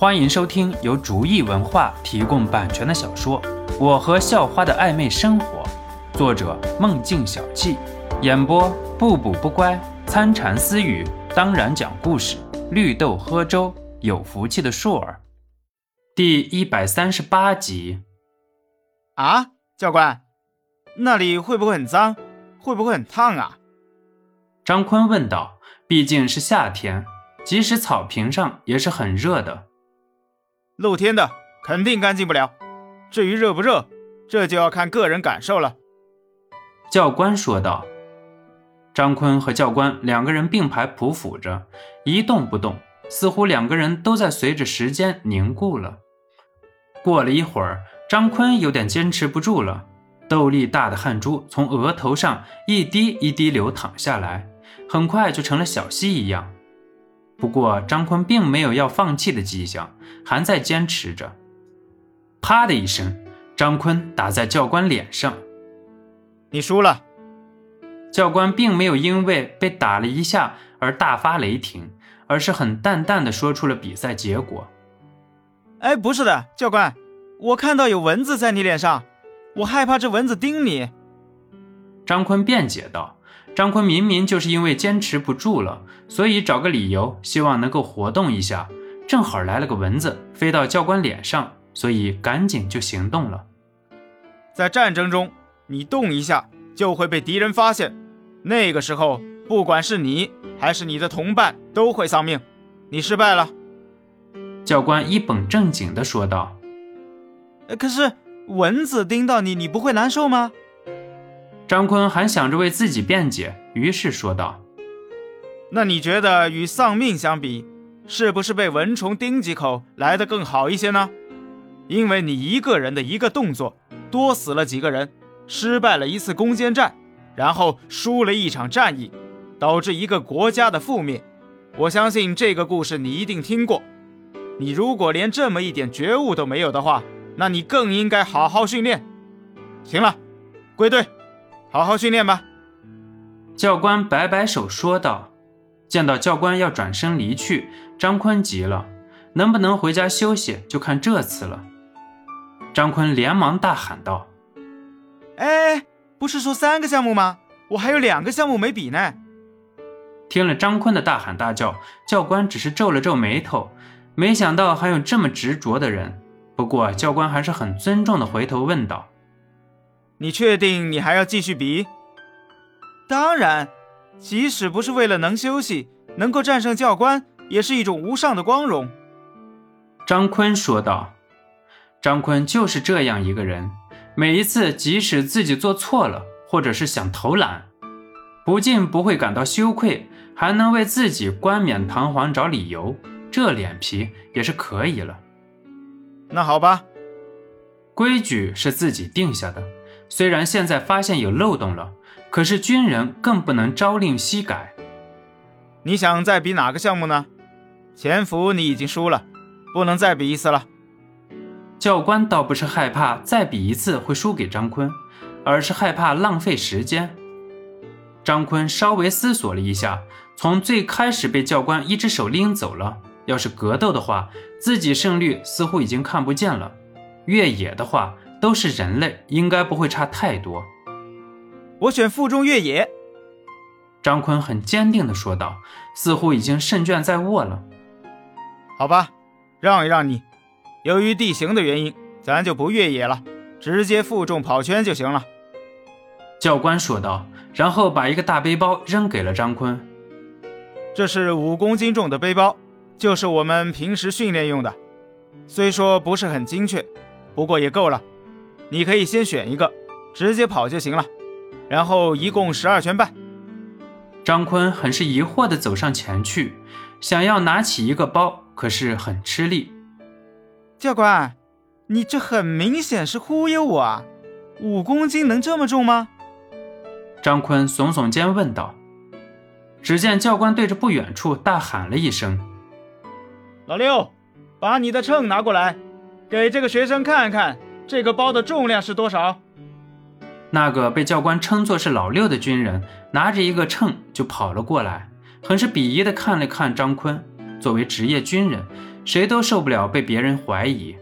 欢迎收听由竹意文化提供版权的小说《我和校花的暧昧生活》，作者梦境小憩，演播不补不乖、参禅私语，当然讲故事，绿豆喝粥，有福气的硕儿，第一百三十八集。啊，教官，那里会不会很脏？会不会很烫啊？张坤问道。毕竟是夏天，即使草坪上也是很热的。露天的肯定干净不了。至于热不热，这就要看个人感受了。教官说道。张坤和教官两个人并排匍匐着，一动不动，似乎两个人都在随着时间凝固了。过了一会儿，张坤有点坚持不住了，豆粒大的汗珠从额头上一滴一滴流淌下来。很快就成了小溪一样，不过张坤并没有要放弃的迹象，还在坚持着。啪的一声，张坤打在教官脸上。你输了。教官并没有因为被打了一下而大发雷霆，而是很淡淡的说出了比赛结果。哎，不是的，教官，我看到有蚊子在你脸上，我害怕这蚊子叮你。张坤辩解道。张坤明明就是因为坚持不住了，所以找个理由，希望能够活动一下。正好来了个蚊子，飞到教官脸上，所以赶紧就行动了。在战争中，你动一下就会被敌人发现，那个时候，不管是你还是你的同伴都会丧命。你失败了。教官一本正经地说道：“可是蚊子叮到你，你不会难受吗？”张坤还想着为自己辩解，于是说道：“那你觉得与丧命相比，是不是被蚊虫叮几口来得更好一些呢？因为你一个人的一个动作，多死了几个人，失败了一次攻坚战，然后输了一场战役，导致一个国家的覆灭。我相信这个故事你一定听过。你如果连这么一点觉悟都没有的话，那你更应该好好训练。行了，归队。”好好训练吧，教官摆摆手说道。见到教官要转身离去，张坤急了：“能不能回家休息，就看这次了。”张坤连忙大喊道：“哎，不是说三个项目吗？我还有两个项目没比呢。”听了张坤的大喊大叫，教官只是皱了皱眉头，没想到还有这么执着的人。不过教官还是很尊重的回头问道。你确定你还要继续比？当然，即使不是为了能休息，能够战胜教官，也是一种无上的光荣。张坤说道。张坤就是这样一个人，每一次即使自己做错了，或者是想偷懒，不仅不会感到羞愧，还能为自己冠冕堂皇找理由，这脸皮也是可以了。那好吧，规矩是自己定下的。虽然现在发现有漏洞了，可是军人更不能朝令夕改。你想再比哪个项目呢？潜伏你已经输了，不能再比一次了。教官倒不是害怕再比一次会输给张坤，而是害怕浪费时间。张坤稍微思索了一下，从最开始被教官一只手拎走了，要是格斗的话，自己胜率似乎已经看不见了。越野的话。都是人类，应该不会差太多。我选负重越野。张坤很坚定地说道，似乎已经胜券在握了。好吧，让一让你。由于地形的原因，咱就不越野了，直接负重跑圈就行了。教官说道，然后把一个大背包扔给了张坤。这是五公斤重的背包，就是我们平时训练用的，虽说不是很精确，不过也够了。你可以先选一个，直接跑就行了。然后一共十二圈半。张坤很是疑惑地走上前去，想要拿起一个包，可是很吃力。教官，你这很明显是忽悠我啊！五公斤能这么重吗？张坤耸耸肩问道。只见教官对着不远处大喊了一声：“老六，把你的秤拿过来，给这个学生看看。”这个包的重量是多少？那个被教官称作是老六的军人拿着一个秤就跑了过来，很是鄙夷的看了看张坤。作为职业军人，谁都受不了被别人怀疑。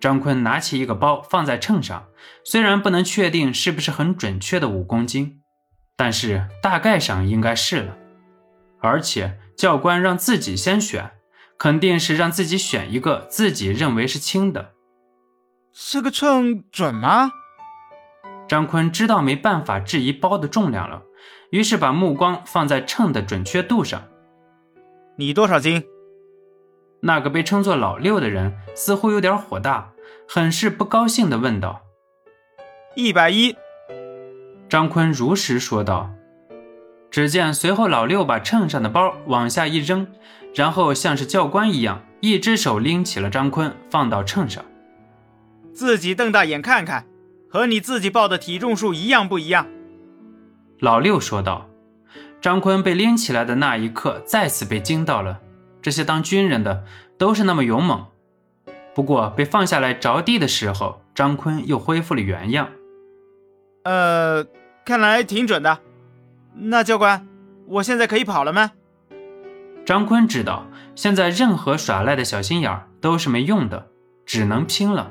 张坤拿起一个包放在秤上，虽然不能确定是不是很准确的五公斤，但是大概上应该是了。而且教官让自己先选，肯定是让自己选一个自己认为是轻的。这个秤准吗？张坤知道没办法质疑包的重量了，于是把目光放在秤的准确度上。你多少斤？那个被称作老六的人似乎有点火大，很是不高兴地问道：“一百一。”张坤如实说道。只见随后老六把秤上的包往下一扔，然后像是教官一样，一只手拎起了张坤，放到秤上。自己瞪大眼看看，和你自己报的体重数一样不一样？老六说道。张坤被拎起来的那一刻，再次被惊到了。这些当军人的都是那么勇猛，不过被放下来着地的时候，张坤又恢复了原样。呃，看来挺准的。那教官，我现在可以跑了吗？张坤知道，现在任何耍赖的小心眼儿都是没用的，只能拼了。